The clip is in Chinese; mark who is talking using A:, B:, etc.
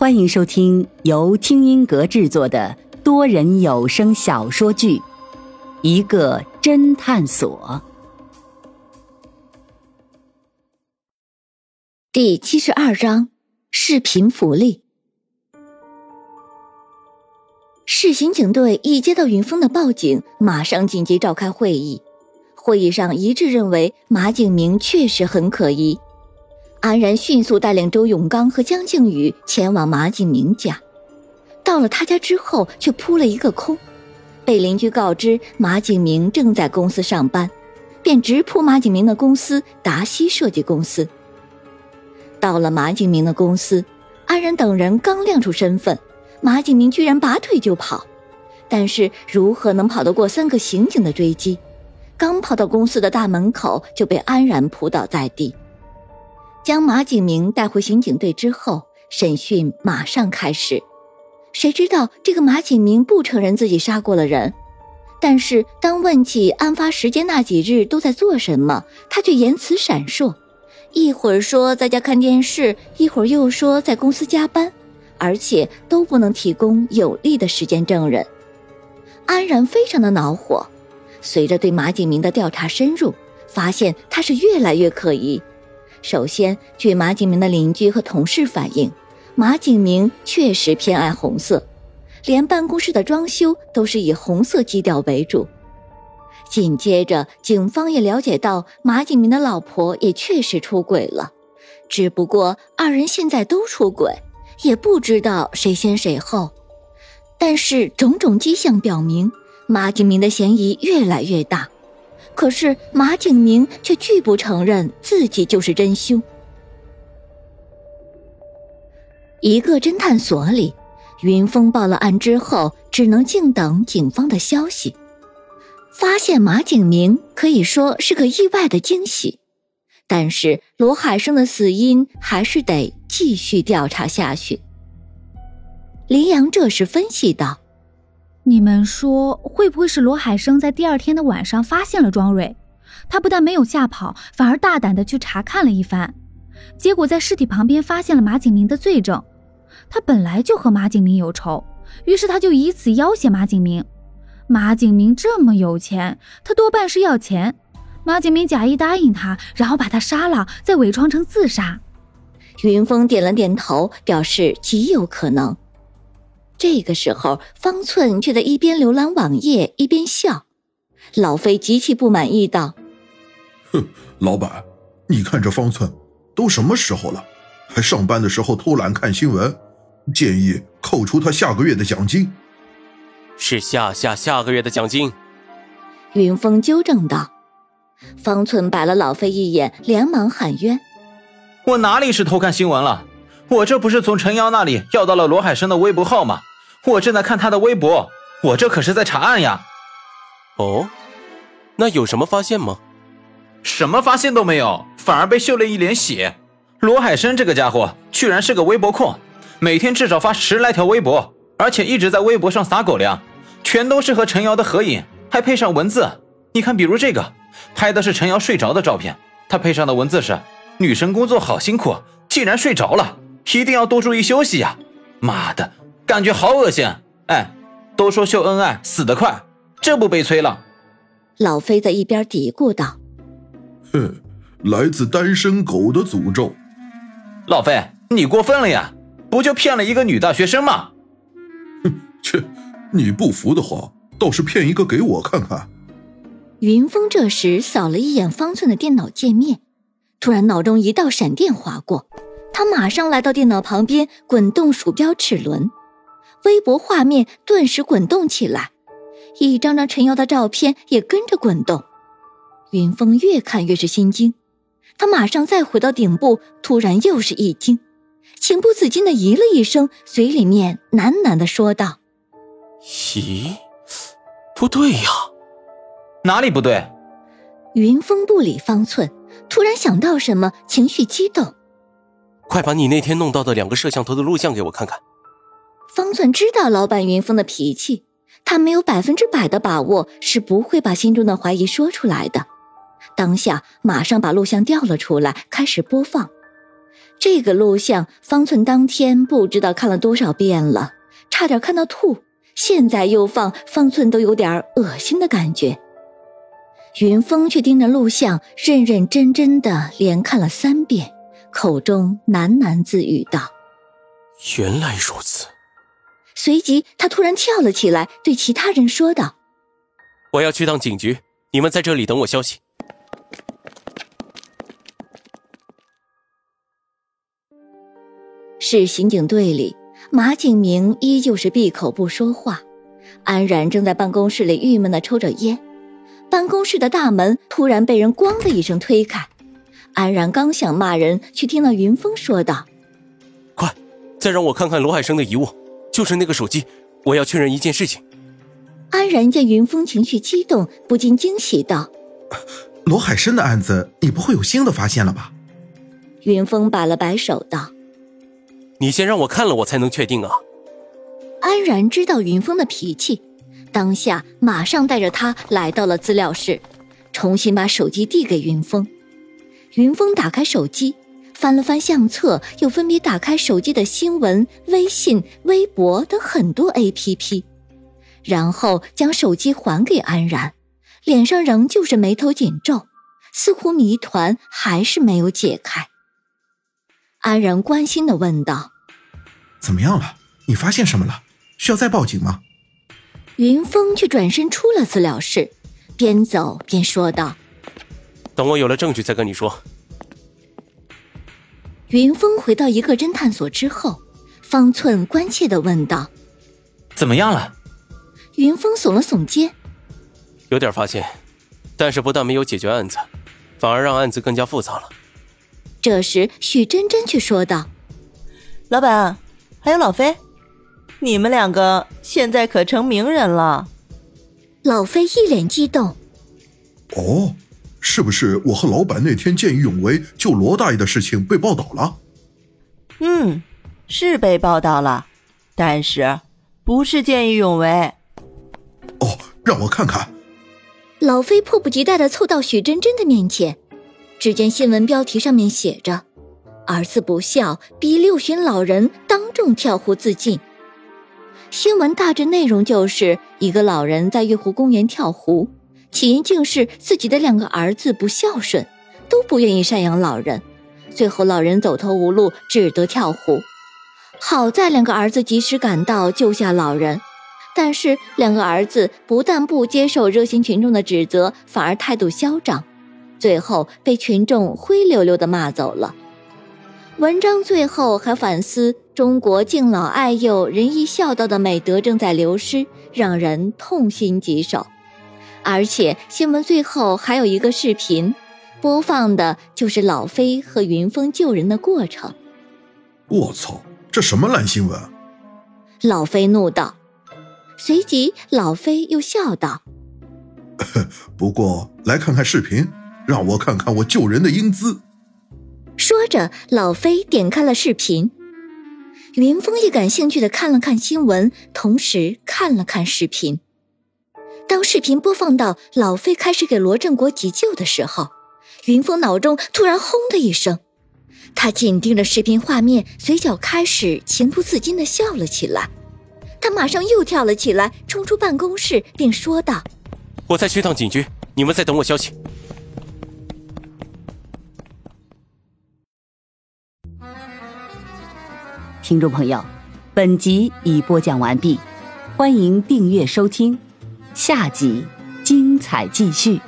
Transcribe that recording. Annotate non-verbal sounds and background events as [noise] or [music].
A: 欢迎收听由听音阁制作的多人有声小说剧《一个侦探所》
B: 第七十二章：视频福利。市刑警队一接到云峰的报警，马上紧急召开会议。会议上一致认为马景明确实很可疑。安然迅速带领周永刚和江靖宇前往马景明家，到了他家之后却扑了一个空，被邻居告知马景明正在公司上班，便直扑马景明的公司达西设计公司。到了马景明的公司，安然等人刚亮出身份，马景明居然拔腿就跑，但是如何能跑得过三个刑警的追击？刚跑到公司的大门口，就被安然扑倒在地。将马景明带回刑警队之后，审讯马上开始。谁知道这个马景明不承认自己杀过了人，但是当问起案发时间那几日都在做什么，他却言辞闪烁，一会儿说在家看电视，一会儿又说在公司加班，而且都不能提供有力的时间证人。安然非常的恼火，随着对马景明的调查深入，发现他是越来越可疑。首先，据马景明的邻居和同事反映，马景明确实偏爱红色，连办公室的装修都是以红色基调为主。紧接着，警方也了解到马景明的老婆也确实出轨了，只不过二人现在都出轨，也不知道谁先谁后。但是种种迹象表明，马景明的嫌疑越来越大。可是马景明却拒不承认自己就是真凶。一个侦探所里，云峰报了案之后，只能静等警方的消息。发现马景明可以说是个意外的惊喜，但是罗海生的死因还是得继续调查下去。林阳这时分析道。
C: 你们说会不会是罗海生在第二天的晚上发现了庄蕊？他不但没有吓跑，反而大胆的去查看了一番，结果在尸体旁边发现了马景明的罪证。他本来就和马景明有仇，于是他就以此要挟马景明。马景明这么有钱，他多半是要钱。马景明假意答应他，然后把他杀了，再伪装成自杀。
B: 云峰点了点头，表示极有可能。这个时候，方寸却在一边浏览网页一边笑。老飞极其不满意道：“
D: 哼，老板，你看这方寸都什么时候了，还上班的时候偷懒看新闻？建议扣除他下个月的奖金。”
E: 是下下下个月的奖金。
B: 云峰纠正道。方寸白了老飞一眼，连忙喊冤：“
F: 我哪里是偷看新闻了？我这不是从陈瑶那里要到了罗海生的微博号吗？”我正在看他的微博，我这可是在查案呀。
E: 哦，那有什么发现吗？
F: 什么发现都没有，反而被秀了一脸血。罗海生这个家伙居然是个微博控，每天至少发十来条微博，而且一直在微博上撒狗粮，全都是和陈瑶的合影，还配上文字。你看，比如这个，拍的是陈瑶睡着的照片，他配上的文字是：“女神工作好辛苦，竟然睡着了，一定要多注意休息呀！”妈的！感觉好恶心！哎，都说秀恩爱死得快，这不悲催了？
B: 老飞在一边嘀咕道：“
D: 哼，来自单身狗的诅咒。”
F: 老飞，你过分了呀！不就骗了一个女大学生吗？
D: 哼，切！你不服的话，倒是骗一个给我看看。
B: 云峰这时扫了一眼方寸的电脑界面，突然脑中一道闪电划过，他马上来到电脑旁边，滚动鼠标齿轮。微博画面顿时滚动起来，一张张陈瑶的照片也跟着滚动。云峰越看越是心惊，他马上再回到顶部，突然又是一惊，情不自禁的咦了一声，嘴里面喃喃的说道：“
E: 咦，不对呀，
F: 哪里不对？”
B: 云峰不理方寸，突然想到什么，情绪激动：“
E: 快把你那天弄到的两个摄像头的录像给我看看。”
B: 方寸知道老板云峰的脾气，他没有百分之百的把握，是不会把心中的怀疑说出来的。当下马上把录像调了出来，开始播放。这个录像，方寸当天不知道看了多少遍了，差点看到吐。现在又放，方寸都有点恶心的感觉。云峰却盯着录像，认认真真的连看了三遍，口中喃喃自语道：“
E: 原来如此。”
B: 随即，他突然跳了起来，对其他人说道：“
E: 我要去趟警局，你们在这里等我消息。”
B: 市刑警队里。马景明依旧是闭口不说话，安然正在办公室里郁闷的抽着烟。办公室的大门突然被人“咣”的一声推开，安然刚想骂人，却听到云峰说道：“
E: 快，再让我看看罗海生的遗物，就是那个手机，我要确认一件事情。”
B: 安然见云峰情绪激动，不禁惊喜道：“
D: 罗海生的案子，你不会有新的发现了吧？”
B: 云峰摆了摆手道。
E: 你先让我看了，我才能确定啊。
B: 安然知道云峰的脾气，当下马上带着他来到了资料室，重新把手机递给云峰。云峰打开手机，翻了翻相册，又分别打开手机的新闻、微信、微博等很多 APP，然后将手机还给安然，脸上仍旧是眉头紧皱，似乎谜团还是没有解开。安然关心的问道：“
D: 怎么样了？你发现什么了？需要再报警吗？”
B: 云峰却转身出了资料室，边走边说道：“
E: 等我有了证据再跟你说。”
B: 云峰回到一个侦探所之后，方寸关切的问道：“
F: 怎么样了？”
B: 云峰耸了耸肩：“
E: 有点发现，但是不但没有解决案子，反而让案子更加复杂了。”
B: 这时，许真真却说道：“
G: 老板，还有老飞，你们两个现在可成名人了。”
B: 老飞一脸激动：“
D: 哦，是不是我和老板那天见义勇为救罗大爷的事情被报道了？”“
G: 嗯，是被报道了，但是不是见义勇为。”“
D: 哦，让我看看。”
B: 老飞迫不及待的凑到许真真的面前。只见新闻标题上面写着：“儿子不孝，逼六旬老人当众跳湖自尽。”新闻大致内容就是一个老人在月湖公园跳湖，起因竟是自己的两个儿子不孝顺，都不愿意赡养老人，最后老人走投无路，只得跳湖。好在两个儿子及时赶到，救下老人，但是两个儿子不但不接受热心群众的指责，反而态度嚣张。最后被群众灰溜溜的骂走了。文章最后还反思中国敬老爱幼、仁义孝道的美德正在流失，让人痛心疾首。而且新闻最后还有一个视频，播放的就是老飞和云峰救人的过程。
D: 我操，这什么烂新闻！
B: 老飞怒道。随即老飞又笑道：“ [laughs]
D: 不过来看看视频。”让我看看我救人的英姿。
B: 说着，老飞点开了视频。云峰也感兴趣的看了看新闻，同时看了看视频。当视频播放到老费开始给罗振国急救的时候，云峰脑中突然轰的一声，他紧盯着视频画面，嘴角开始情不自禁的笑了起来。他马上又跳了起来，冲出办公室，并说道：“
E: 我再去趟警局，你们再等我消息。”
A: 听众朋友，本集已播讲完毕，欢迎订阅收听，下集精彩继续。